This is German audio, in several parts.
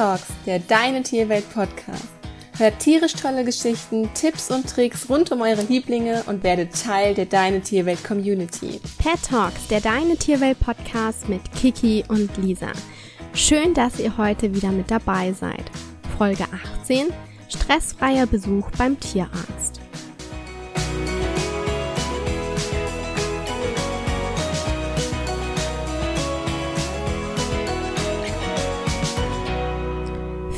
Talks, der Deine Tierwelt Podcast. Hört tierisch tolle Geschichten, Tipps und Tricks rund um eure Lieblinge und werdet Teil der Deine Tierwelt Community. Pet Talks, der Deine Tierwelt Podcast mit Kiki und Lisa. Schön, dass ihr heute wieder mit dabei seid. Folge 18: Stressfreier Besuch beim Tierarzt.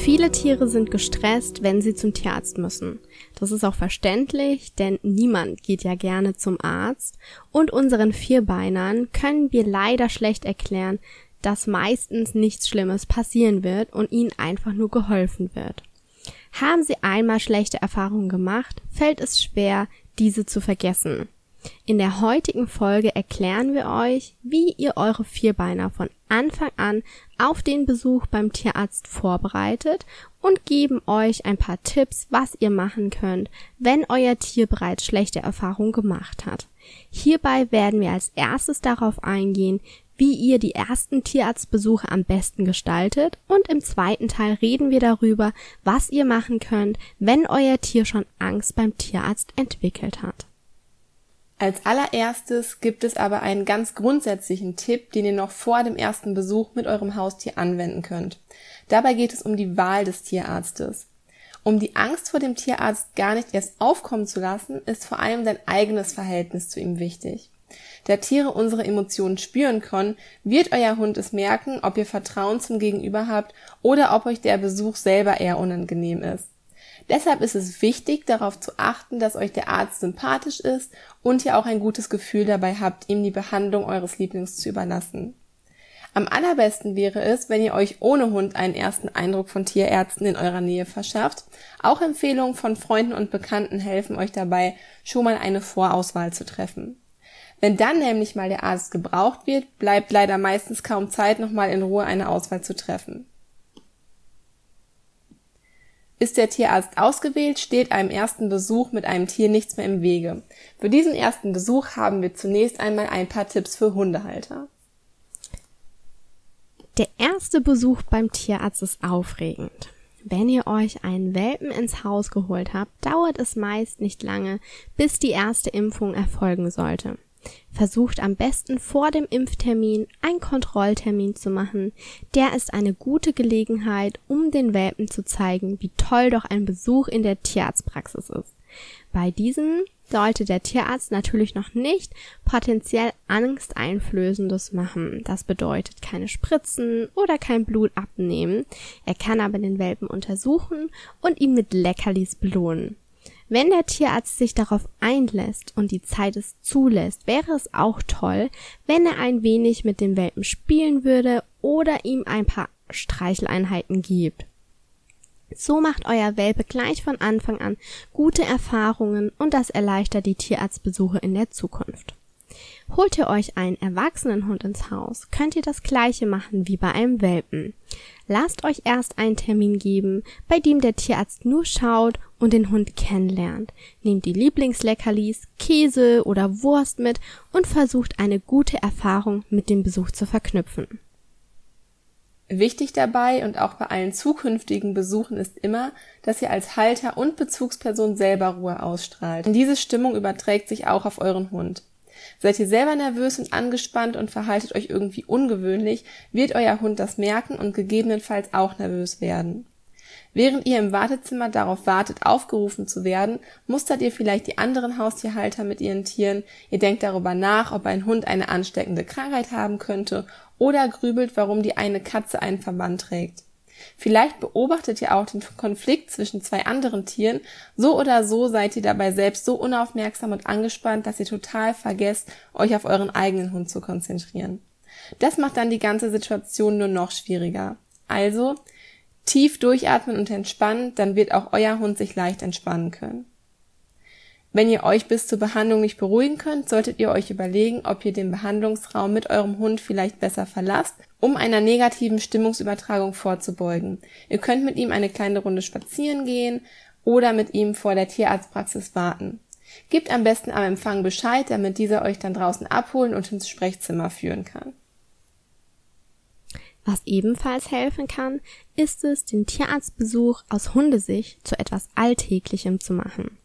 Viele Tiere sind gestresst, wenn sie zum Tierarzt müssen. Das ist auch verständlich, denn niemand geht ja gerne zum Arzt. Und unseren Vierbeinern können wir leider schlecht erklären, dass meistens nichts Schlimmes passieren wird und ihnen einfach nur geholfen wird. Haben Sie einmal schlechte Erfahrungen gemacht, fällt es schwer, diese zu vergessen. In der heutigen Folge erklären wir euch, wie ihr eure Vierbeiner von Anfang an auf den Besuch beim Tierarzt vorbereitet und geben euch ein paar Tipps, was ihr machen könnt, wenn euer Tier bereits schlechte Erfahrungen gemacht hat. Hierbei werden wir als erstes darauf eingehen, wie ihr die ersten Tierarztbesuche am besten gestaltet und im zweiten Teil reden wir darüber, was ihr machen könnt, wenn euer Tier schon Angst beim Tierarzt entwickelt hat. Als allererstes gibt es aber einen ganz grundsätzlichen Tipp, den ihr noch vor dem ersten Besuch mit eurem Haustier anwenden könnt. Dabei geht es um die Wahl des Tierarztes. Um die Angst vor dem Tierarzt gar nicht erst aufkommen zu lassen, ist vor allem dein eigenes Verhältnis zu ihm wichtig. Da Tiere unsere Emotionen spüren können, wird euer Hund es merken, ob ihr Vertrauen zum Gegenüber habt oder ob euch der Besuch selber eher unangenehm ist. Deshalb ist es wichtig, darauf zu achten, dass euch der Arzt sympathisch ist und ihr auch ein gutes Gefühl dabei habt, ihm die Behandlung eures Lieblings zu überlassen. Am allerbesten wäre es, wenn ihr euch ohne Hund einen ersten Eindruck von Tierärzten in eurer Nähe verschafft. Auch Empfehlungen von Freunden und Bekannten helfen euch dabei, schon mal eine Vorauswahl zu treffen. Wenn dann nämlich mal der Arzt gebraucht wird, bleibt leider meistens kaum Zeit, nochmal in Ruhe eine Auswahl zu treffen. Ist der Tierarzt ausgewählt, steht einem ersten Besuch mit einem Tier nichts mehr im Wege. Für diesen ersten Besuch haben wir zunächst einmal ein paar Tipps für Hundehalter. Der erste Besuch beim Tierarzt ist aufregend. Wenn ihr euch einen Welpen ins Haus geholt habt, dauert es meist nicht lange, bis die erste Impfung erfolgen sollte. Versucht am besten vor dem Impftermin einen Kontrolltermin zu machen. Der ist eine gute Gelegenheit, um den Welpen zu zeigen, wie toll doch ein Besuch in der Tierarztpraxis ist. Bei diesem sollte der Tierarzt natürlich noch nicht potenziell Angsteinflößendes machen. Das bedeutet keine Spritzen oder kein Blut abnehmen. Er kann aber den Welpen untersuchen und ihn mit Leckerlis belohnen. Wenn der Tierarzt sich darauf einlässt und die Zeit es zulässt, wäre es auch toll, wenn er ein wenig mit dem Welpen spielen würde oder ihm ein paar Streicheleinheiten gibt. So macht euer Welpe gleich von Anfang an gute Erfahrungen und das erleichtert die Tierarztbesuche in der Zukunft. Holt ihr euch einen erwachsenen Hund ins Haus, könnt ihr das gleiche machen wie bei einem Welpen. Lasst euch erst einen Termin geben, bei dem der Tierarzt nur schaut und den Hund kennenlernt. Nehmt die Lieblingsleckerlis, Käse oder Wurst mit und versucht eine gute Erfahrung mit dem Besuch zu verknüpfen. Wichtig dabei und auch bei allen zukünftigen Besuchen ist immer, dass ihr als Halter und Bezugsperson selber Ruhe ausstrahlt. Und diese Stimmung überträgt sich auch auf euren Hund. Seid ihr selber nervös und angespannt und verhaltet euch irgendwie ungewöhnlich, wird euer Hund das merken und gegebenenfalls auch nervös werden. Während ihr im Wartezimmer darauf wartet, aufgerufen zu werden, mustert ihr vielleicht die anderen Haustierhalter mit ihren Tieren, ihr denkt darüber nach, ob ein Hund eine ansteckende Krankheit haben könnte oder grübelt, warum die eine Katze einen Verband trägt. Vielleicht beobachtet ihr auch den Konflikt zwischen zwei anderen Tieren. So oder so seid ihr dabei selbst so unaufmerksam und angespannt, dass ihr total vergesst, euch auf euren eigenen Hund zu konzentrieren. Das macht dann die ganze Situation nur noch schwieriger. Also, tief durchatmen und entspannen, dann wird auch euer Hund sich leicht entspannen können. Wenn ihr euch bis zur Behandlung nicht beruhigen könnt, solltet ihr euch überlegen, ob ihr den Behandlungsraum mit eurem Hund vielleicht besser verlasst, um einer negativen Stimmungsübertragung vorzubeugen. Ihr könnt mit ihm eine kleine Runde spazieren gehen oder mit ihm vor der Tierarztpraxis warten. Gebt am besten am Empfang Bescheid, damit dieser euch dann draußen abholen und ins Sprechzimmer führen kann. Was ebenfalls helfen kann, ist es, den Tierarztbesuch aus Hundesicht zu etwas Alltäglichem zu machen.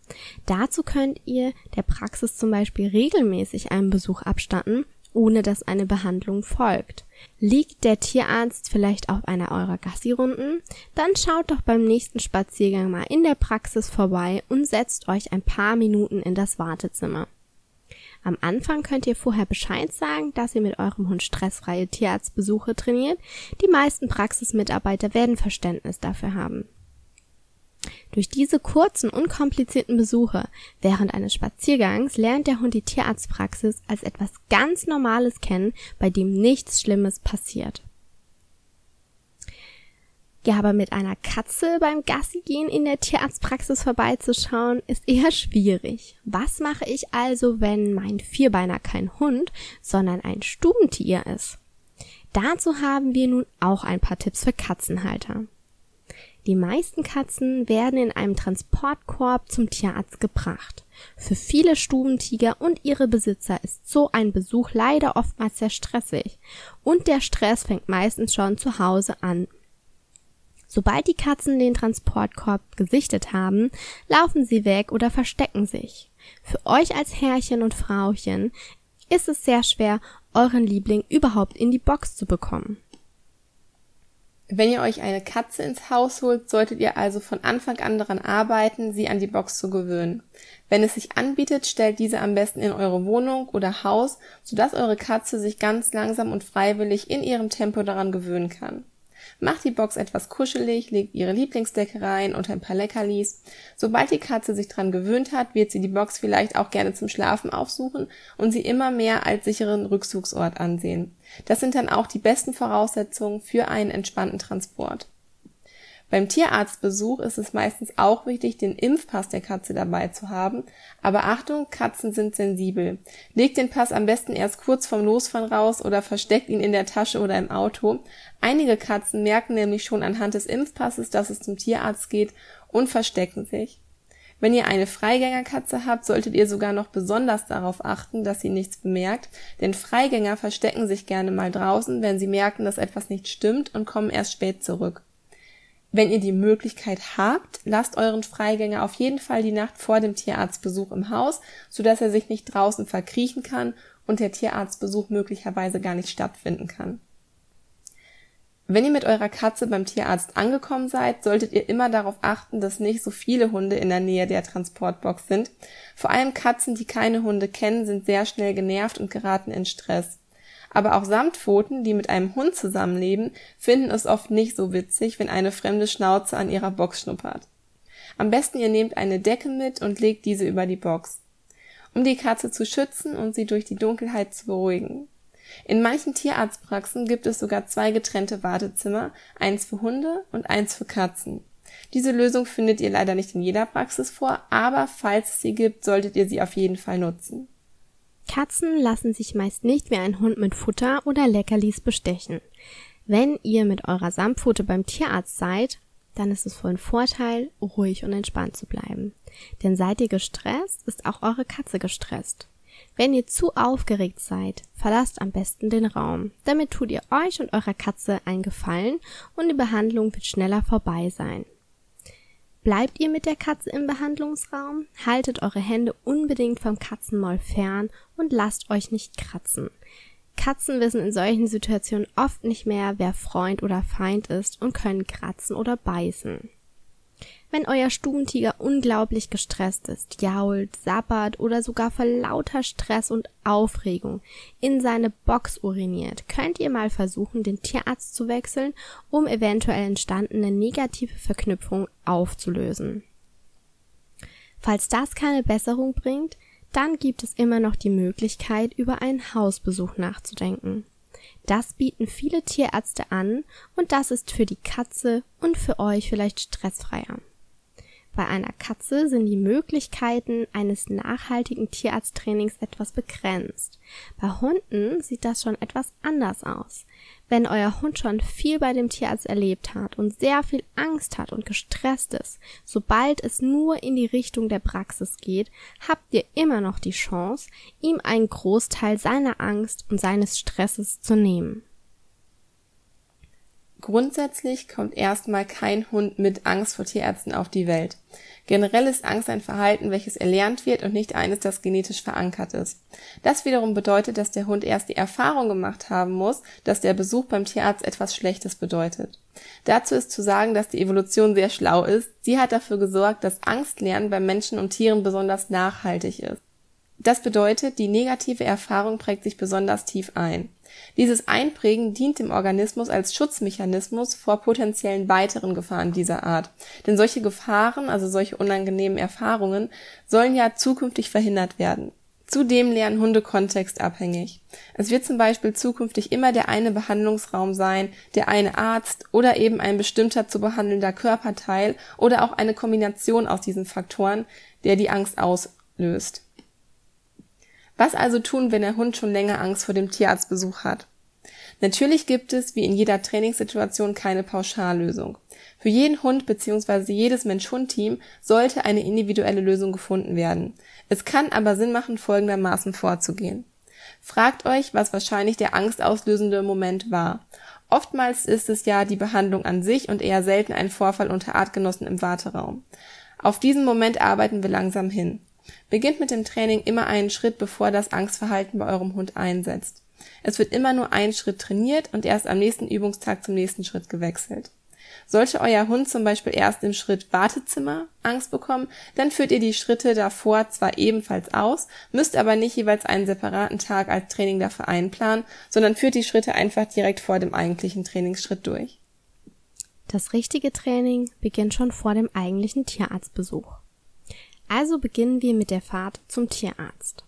Dazu könnt ihr der Praxis zum Beispiel regelmäßig einen Besuch abstatten, ohne dass eine Behandlung folgt. Liegt der Tierarzt vielleicht auf einer eurer Gassi-Runden? Dann schaut doch beim nächsten Spaziergang mal in der Praxis vorbei und setzt euch ein paar Minuten in das Wartezimmer. Am Anfang könnt ihr vorher Bescheid sagen, dass ihr mit eurem Hund stressfreie Tierarztbesuche trainiert. Die meisten Praxismitarbeiter werden Verständnis dafür haben. Durch diese kurzen, unkomplizierten Besuche während eines Spaziergangs lernt der Hund die Tierarztpraxis als etwas ganz Normales kennen, bei dem nichts Schlimmes passiert. Ja, aber mit einer Katze beim Gassi gehen in der Tierarztpraxis vorbeizuschauen, ist eher schwierig. Was mache ich also, wenn mein Vierbeiner kein Hund, sondern ein Stubentier ist? Dazu haben wir nun auch ein paar Tipps für Katzenhalter. Die meisten Katzen werden in einem Transportkorb zum Tierarzt gebracht. Für viele Stubentiger und ihre Besitzer ist so ein Besuch leider oftmals sehr stressig. Und der Stress fängt meistens schon zu Hause an. Sobald die Katzen den Transportkorb gesichtet haben, laufen sie weg oder verstecken sich. Für euch als Herrchen und Frauchen ist es sehr schwer, euren Liebling überhaupt in die Box zu bekommen. Wenn ihr euch eine Katze ins Haus holt, solltet ihr also von Anfang an daran arbeiten, sie an die Box zu gewöhnen. Wenn es sich anbietet, stellt diese am besten in eure Wohnung oder Haus, sodass eure Katze sich ganz langsam und freiwillig in ihrem Tempo daran gewöhnen kann. Macht die Box etwas kuschelig, legt ihre Lieblingsdecke rein und ein paar Leckerlis. Sobald die Katze sich dran gewöhnt hat, wird sie die Box vielleicht auch gerne zum Schlafen aufsuchen und sie immer mehr als sicheren Rückzugsort ansehen. Das sind dann auch die besten Voraussetzungen für einen entspannten Transport. Beim Tierarztbesuch ist es meistens auch wichtig, den Impfpass der Katze dabei zu haben. Aber Achtung, Katzen sind sensibel. Legt den Pass am besten erst kurz vorm Losfahren raus oder versteckt ihn in der Tasche oder im Auto. Einige Katzen merken nämlich schon anhand des Impfpasses, dass es zum Tierarzt geht und verstecken sich. Wenn ihr eine Freigängerkatze habt, solltet ihr sogar noch besonders darauf achten, dass sie nichts bemerkt, denn Freigänger verstecken sich gerne mal draußen, wenn sie merken, dass etwas nicht stimmt und kommen erst spät zurück. Wenn ihr die Möglichkeit habt, lasst euren Freigänger auf jeden Fall die Nacht vor dem Tierarztbesuch im Haus, sodass er sich nicht draußen verkriechen kann und der Tierarztbesuch möglicherweise gar nicht stattfinden kann. Wenn ihr mit eurer Katze beim Tierarzt angekommen seid, solltet ihr immer darauf achten, dass nicht so viele Hunde in der Nähe der Transportbox sind. Vor allem Katzen, die keine Hunde kennen, sind sehr schnell genervt und geraten in Stress. Aber auch Samtpfoten, die mit einem Hund zusammenleben, finden es oft nicht so witzig, wenn eine fremde Schnauze an ihrer Box schnuppert. Am besten ihr nehmt eine Decke mit und legt diese über die Box, um die Katze zu schützen und sie durch die Dunkelheit zu beruhigen. In manchen Tierarztpraxen gibt es sogar zwei getrennte Wartezimmer, eins für Hunde und eins für Katzen. Diese Lösung findet ihr leider nicht in jeder Praxis vor, aber falls es sie gibt, solltet ihr sie auf jeden Fall nutzen. Katzen lassen sich meist nicht wie ein Hund mit Futter oder Leckerlis bestechen. Wenn ihr mit eurer Samtpfote beim Tierarzt seid, dann ist es von Vorteil, ruhig und entspannt zu bleiben. Denn seid ihr gestresst, ist auch eure Katze gestresst. Wenn ihr zu aufgeregt seid, verlasst am besten den Raum. Damit tut ihr euch und eurer Katze einen Gefallen und die Behandlung wird schneller vorbei sein. Bleibt ihr mit der Katze im Behandlungsraum, haltet eure Hände unbedingt vom Katzenmaul fern und lasst euch nicht kratzen. Katzen wissen in solchen Situationen oft nicht mehr, wer Freund oder Feind ist und können kratzen oder beißen. Wenn euer Stubentiger unglaublich gestresst ist, jault, sappert oder sogar vor lauter Stress und Aufregung in seine Box uriniert, könnt ihr mal versuchen, den Tierarzt zu wechseln, um eventuell entstandene negative Verknüpfungen aufzulösen. Falls das keine Besserung bringt, dann gibt es immer noch die Möglichkeit, über einen Hausbesuch nachzudenken. Das bieten viele Tierärzte an und das ist für die Katze und für euch vielleicht stressfreier. Bei einer Katze sind die Möglichkeiten eines nachhaltigen Tierarzttrainings etwas begrenzt. Bei Hunden sieht das schon etwas anders aus. Wenn euer Hund schon viel bei dem Tierarzt erlebt hat und sehr viel Angst hat und gestresst ist, sobald es nur in die Richtung der Praxis geht, habt ihr immer noch die Chance, ihm einen Großteil seiner Angst und seines Stresses zu nehmen. Grundsätzlich kommt erstmal kein Hund mit Angst vor Tierärzten auf die Welt. Generell ist Angst ein Verhalten, welches erlernt wird und nicht eines, das genetisch verankert ist. Das wiederum bedeutet, dass der Hund erst die Erfahrung gemacht haben muss, dass der Besuch beim Tierarzt etwas Schlechtes bedeutet. Dazu ist zu sagen, dass die Evolution sehr schlau ist. Sie hat dafür gesorgt, dass Angstlernen bei Menschen und Tieren besonders nachhaltig ist. Das bedeutet, die negative Erfahrung prägt sich besonders tief ein. Dieses Einprägen dient dem Organismus als Schutzmechanismus vor potenziellen weiteren Gefahren dieser Art. Denn solche Gefahren, also solche unangenehmen Erfahrungen, sollen ja zukünftig verhindert werden. Zudem lernen Hunde kontextabhängig. Es wird zum Beispiel zukünftig immer der eine Behandlungsraum sein, der eine Arzt oder eben ein bestimmter zu behandelnder Körperteil oder auch eine Kombination aus diesen Faktoren, der die Angst auslöst. Was also tun, wenn der Hund schon länger Angst vor dem Tierarztbesuch hat? Natürlich gibt es, wie in jeder Trainingssituation, keine Pauschallösung. Für jeden Hund bzw. jedes Mensch-Hund-Team sollte eine individuelle Lösung gefunden werden. Es kann aber Sinn machen, folgendermaßen vorzugehen. Fragt euch, was wahrscheinlich der angstauslösende Moment war. Oftmals ist es ja die Behandlung an sich und eher selten ein Vorfall unter Artgenossen im Warteraum. Auf diesen Moment arbeiten wir langsam hin. Beginnt mit dem Training immer einen Schritt, bevor das Angstverhalten bei eurem Hund einsetzt. Es wird immer nur ein Schritt trainiert und erst am nächsten Übungstag zum nächsten Schritt gewechselt. Sollte euer Hund zum Beispiel erst im Schritt Wartezimmer Angst bekommen, dann führt ihr die Schritte davor zwar ebenfalls aus, müsst aber nicht jeweils einen separaten Tag als Training dafür einplanen, sondern führt die Schritte einfach direkt vor dem eigentlichen Trainingsschritt durch. Das richtige Training beginnt schon vor dem eigentlichen Tierarztbesuch. Also beginnen wir mit der Fahrt zum Tierarzt.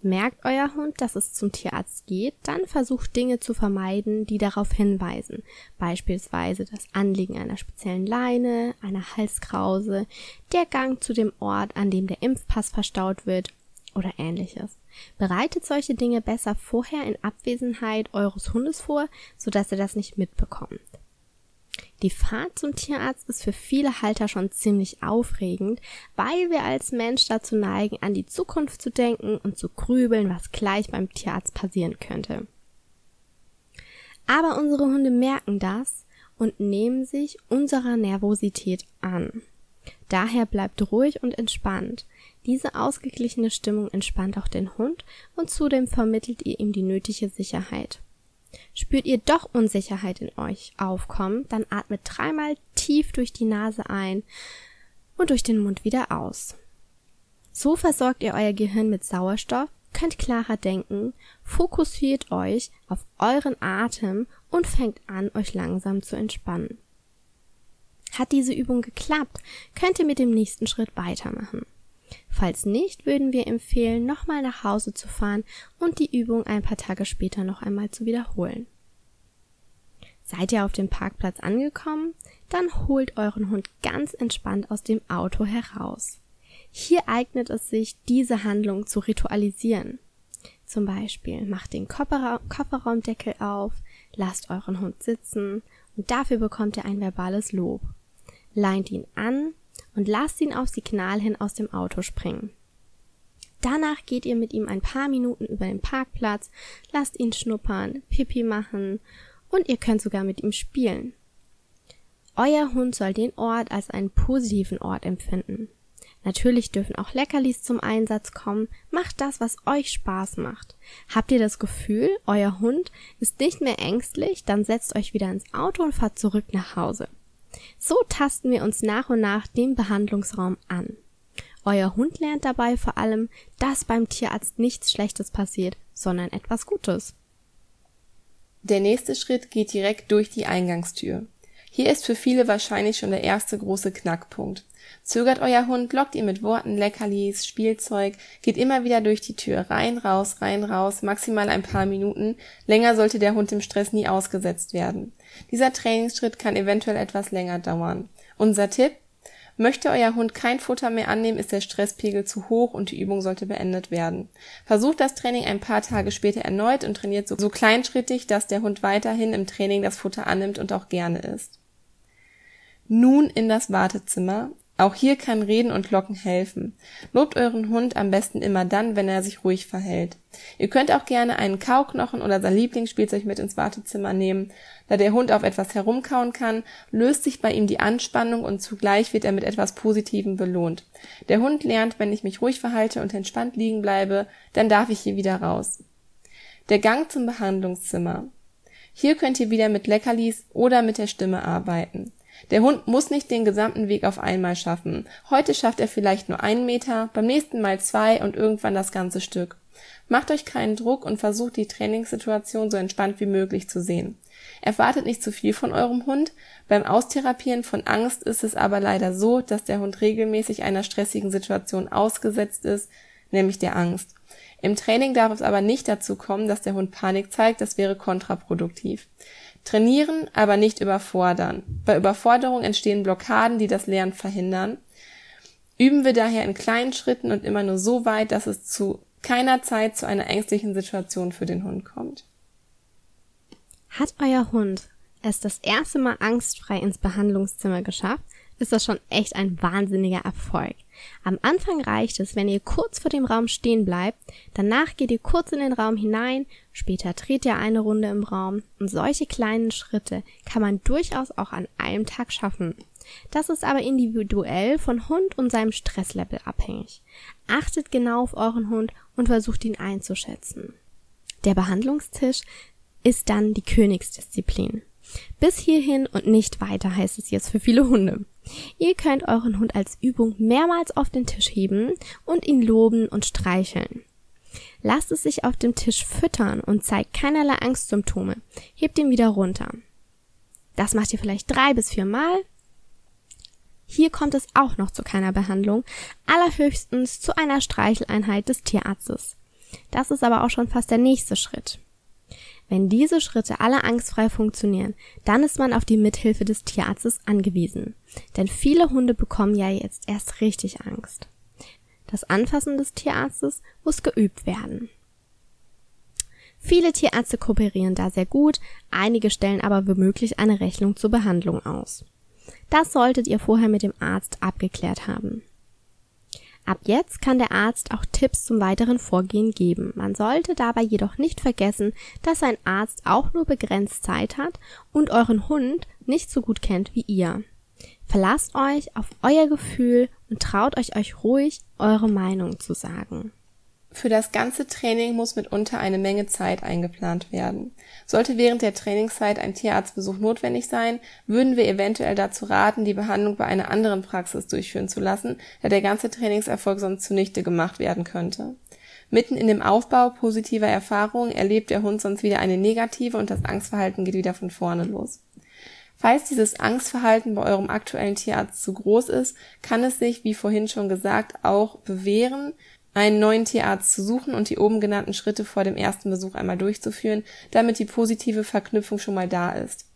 Merkt euer Hund, dass es zum Tierarzt geht, dann versucht Dinge zu vermeiden, die darauf hinweisen. Beispielsweise das Anlegen einer speziellen Leine, einer Halskrause, der Gang zu dem Ort, an dem der Impfpass verstaut wird oder ähnliches. Bereitet solche Dinge besser vorher in Abwesenheit eures Hundes vor, sodass er das nicht mitbekommt. Die Fahrt zum Tierarzt ist für viele Halter schon ziemlich aufregend, weil wir als Mensch dazu neigen, an die Zukunft zu denken und zu grübeln, was gleich beim Tierarzt passieren könnte. Aber unsere Hunde merken das und nehmen sich unserer Nervosität an. Daher bleibt ruhig und entspannt. Diese ausgeglichene Stimmung entspannt auch den Hund und zudem vermittelt ihr ihm die nötige Sicherheit. Spürt ihr doch Unsicherheit in euch aufkommen, dann atmet dreimal tief durch die Nase ein und durch den Mund wieder aus. So versorgt ihr euer Gehirn mit Sauerstoff, könnt klarer denken, fokussiert euch auf euren Atem und fängt an, euch langsam zu entspannen. Hat diese Übung geklappt, könnt ihr mit dem nächsten Schritt weitermachen. Falls nicht, würden wir empfehlen, nochmal nach Hause zu fahren und die Übung ein paar Tage später noch einmal zu wiederholen. Seid ihr auf dem Parkplatz angekommen? Dann holt euren Hund ganz entspannt aus dem Auto heraus. Hier eignet es sich, diese Handlung zu ritualisieren. Zum Beispiel macht den Kofferraumdeckel auf, lasst euren Hund sitzen und dafür bekommt ihr ein verbales Lob. Leint ihn an und lasst ihn auf Signal hin aus dem Auto springen. Danach geht ihr mit ihm ein paar Minuten über den Parkplatz, lasst ihn schnuppern, Pipi machen und ihr könnt sogar mit ihm spielen. Euer Hund soll den Ort als einen positiven Ort empfinden. Natürlich dürfen auch Leckerlis zum Einsatz kommen. Macht das, was euch Spaß macht. Habt ihr das Gefühl, euer Hund ist nicht mehr ängstlich, dann setzt euch wieder ins Auto und fahrt zurück nach Hause. So tasten wir uns nach und nach dem Behandlungsraum an. Euer Hund lernt dabei vor allem, dass beim Tierarzt nichts Schlechtes passiert, sondern etwas Gutes. Der nächste Schritt geht direkt durch die Eingangstür. Hier ist für viele wahrscheinlich schon der erste große Knackpunkt. Zögert euer Hund, lockt ihn mit Worten, Leckerlis, Spielzeug, geht immer wieder durch die Tür, rein, raus, rein, raus, maximal ein paar Minuten. Länger sollte der Hund dem Stress nie ausgesetzt werden. Dieser Trainingsschritt kann eventuell etwas länger dauern. Unser Tipp? Möchte euer Hund kein Futter mehr annehmen, ist der Stresspegel zu hoch und die Übung sollte beendet werden. Versucht das Training ein paar Tage später erneut und trainiert so, so kleinschrittig, dass der Hund weiterhin im Training das Futter annimmt und auch gerne isst. Nun in das Wartezimmer. Auch hier kann Reden und Locken helfen. Lobt euren Hund am besten immer dann, wenn er sich ruhig verhält. Ihr könnt auch gerne einen Kauknochen oder sein Lieblingsspielzeug mit ins Wartezimmer nehmen. Da der Hund auf etwas herumkauen kann, löst sich bei ihm die Anspannung und zugleich wird er mit etwas Positivem belohnt. Der Hund lernt, wenn ich mich ruhig verhalte und entspannt liegen bleibe, dann darf ich hier wieder raus. Der Gang zum Behandlungszimmer. Hier könnt ihr wieder mit Leckerlis oder mit der Stimme arbeiten. Der Hund muss nicht den gesamten Weg auf einmal schaffen. Heute schafft er vielleicht nur einen Meter, beim nächsten Mal zwei und irgendwann das ganze Stück. Macht euch keinen Druck und versucht die Trainingssituation so entspannt wie möglich zu sehen. Erwartet nicht zu viel von eurem Hund. Beim Austherapieren von Angst ist es aber leider so, dass der Hund regelmäßig einer stressigen Situation ausgesetzt ist, nämlich der Angst. Im Training darf es aber nicht dazu kommen, dass der Hund Panik zeigt, das wäre kontraproduktiv. Trainieren, aber nicht überfordern. Bei Überforderung entstehen Blockaden, die das Lernen verhindern. Üben wir daher in kleinen Schritten und immer nur so weit, dass es zu keiner Zeit zu einer ängstlichen Situation für den Hund kommt. Hat euer Hund es das erste Mal angstfrei ins Behandlungszimmer geschafft, ist das schon echt ein wahnsinniger Erfolg. Am Anfang reicht es, wenn ihr kurz vor dem Raum stehen bleibt, danach geht ihr kurz in den Raum hinein, später dreht ihr eine Runde im Raum und solche kleinen Schritte kann man durchaus auch an einem Tag schaffen. Das ist aber individuell von Hund und seinem Stresslevel abhängig. Achtet genau auf euren Hund und versucht ihn einzuschätzen. Der Behandlungstisch ist dann die Königsdisziplin. Bis hierhin und nicht weiter heißt es jetzt für viele Hunde. Ihr könnt euren Hund als Übung mehrmals auf den Tisch heben und ihn loben und streicheln. Lasst es sich auf dem Tisch füttern und zeigt keinerlei Angstsymptome. Hebt ihn wieder runter. Das macht ihr vielleicht drei bis vier Mal. Hier kommt es auch noch zu keiner Behandlung, allerhöchstens zu einer Streicheleinheit des Tierarztes. Das ist aber auch schon fast der nächste Schritt. Wenn diese Schritte alle angstfrei funktionieren, dann ist man auf die Mithilfe des Tierarztes angewiesen. Denn viele Hunde bekommen ja jetzt erst richtig Angst. Das Anfassen des Tierarztes muss geübt werden. Viele Tierärzte kooperieren da sehr gut, einige stellen aber womöglich eine Rechnung zur Behandlung aus. Das solltet ihr vorher mit dem Arzt abgeklärt haben. Ab jetzt kann der Arzt auch Tipps zum weiteren Vorgehen geben. Man sollte dabei jedoch nicht vergessen, dass ein Arzt auch nur begrenzt Zeit hat und euren Hund nicht so gut kennt wie ihr. Verlasst euch auf euer Gefühl und traut euch euch ruhig, eure Meinung zu sagen. Für das ganze Training muss mitunter eine Menge Zeit eingeplant werden. Sollte während der Trainingszeit ein Tierarztbesuch notwendig sein, würden wir eventuell dazu raten, die Behandlung bei einer anderen Praxis durchführen zu lassen, da der ganze Trainingserfolg sonst zunichte gemacht werden könnte. Mitten in dem Aufbau positiver Erfahrungen erlebt der Hund sonst wieder eine negative und das Angstverhalten geht wieder von vorne los. Falls dieses Angstverhalten bei eurem aktuellen Tierarzt zu groß ist, kann es sich, wie vorhin schon gesagt, auch bewähren, einen neuen Tierarzt zu suchen und die oben genannten Schritte vor dem ersten Besuch einmal durchzuführen, damit die positive Verknüpfung schon mal da ist.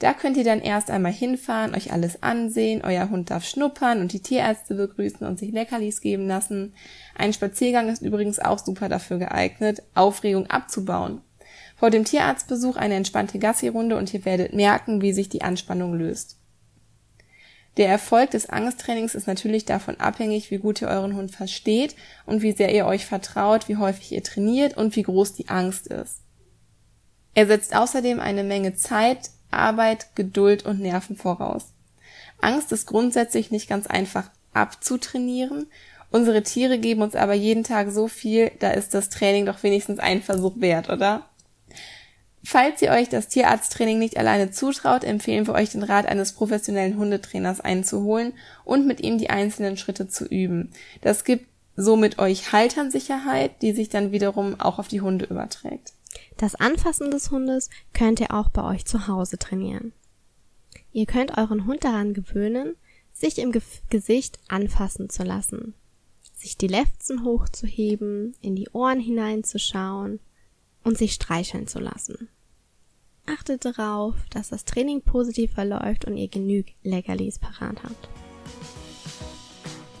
Da könnt ihr dann erst einmal hinfahren, euch alles ansehen, euer Hund darf schnuppern und die Tierärzte begrüßen und sich Leckerlis geben lassen. Ein Spaziergang ist übrigens auch super dafür geeignet, Aufregung abzubauen. Vor dem Tierarztbesuch eine entspannte Gassi-Runde und ihr werdet merken, wie sich die Anspannung löst. Der Erfolg des Angsttrainings ist natürlich davon abhängig, wie gut ihr euren Hund versteht und wie sehr ihr euch vertraut, wie häufig ihr trainiert und wie groß die Angst ist. Er setzt außerdem eine Menge Zeit, Arbeit, Geduld und Nerven voraus. Angst ist grundsätzlich nicht ganz einfach abzutrainieren. Unsere Tiere geben uns aber jeden Tag so viel, da ist das Training doch wenigstens ein Versuch wert, oder? Falls ihr euch das Tierarzttraining nicht alleine zutraut, empfehlen wir euch den Rat eines professionellen Hundetrainers einzuholen und mit ihm die einzelnen Schritte zu üben. Das gibt somit euch Halternsicherheit, die sich dann wiederum auch auf die Hunde überträgt. Das Anfassen des Hundes könnt ihr auch bei euch zu Hause trainieren. Ihr könnt euren Hund daran gewöhnen, sich im Ge Gesicht anfassen zu lassen, sich die Lefzen hochzuheben, in die Ohren hineinzuschauen und sich streicheln zu lassen. Achtet darauf, dass das Training positiv verläuft und ihr genügend Leckerlis parat habt.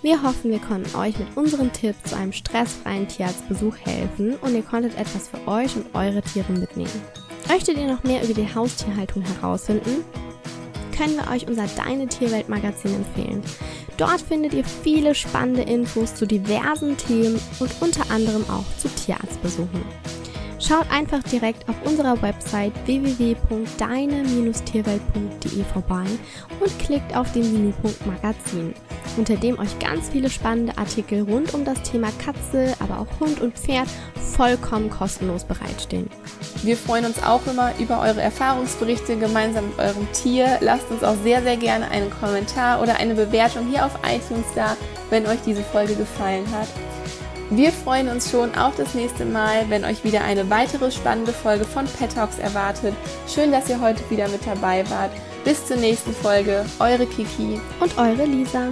Wir hoffen, wir konnten euch mit unseren Tipps zu einem stressfreien Tierarztbesuch helfen und ihr konntet etwas für euch und eure Tiere mitnehmen. Möchtet ihr noch mehr über die Haustierhaltung herausfinden? können wir euch unser Deine Tierwelt Magazin empfehlen. Dort findet ihr viele spannende Infos zu diversen Themen und unter anderem auch zu Tierarztbesuchen. Schaut einfach direkt auf unserer Website www.deine-tierwelt.de vorbei und klickt auf den Menüpunkt Magazin, unter dem euch ganz viele spannende Artikel rund um das Thema Katze, aber auch Hund und Pferd vollkommen kostenlos bereitstehen. Wir freuen uns auch immer über eure Erfahrungsberichte gemeinsam mit eurem Tier. Lasst uns auch sehr, sehr gerne einen Kommentar oder eine Bewertung hier auf iTunes da, wenn euch diese Folge gefallen hat. Wir freuen uns schon auf das nächste Mal, wenn euch wieder eine weitere spannende Folge von Pet Talks erwartet. Schön, dass ihr heute wieder mit dabei wart. Bis zur nächsten Folge. Eure Kiki und eure Lisa.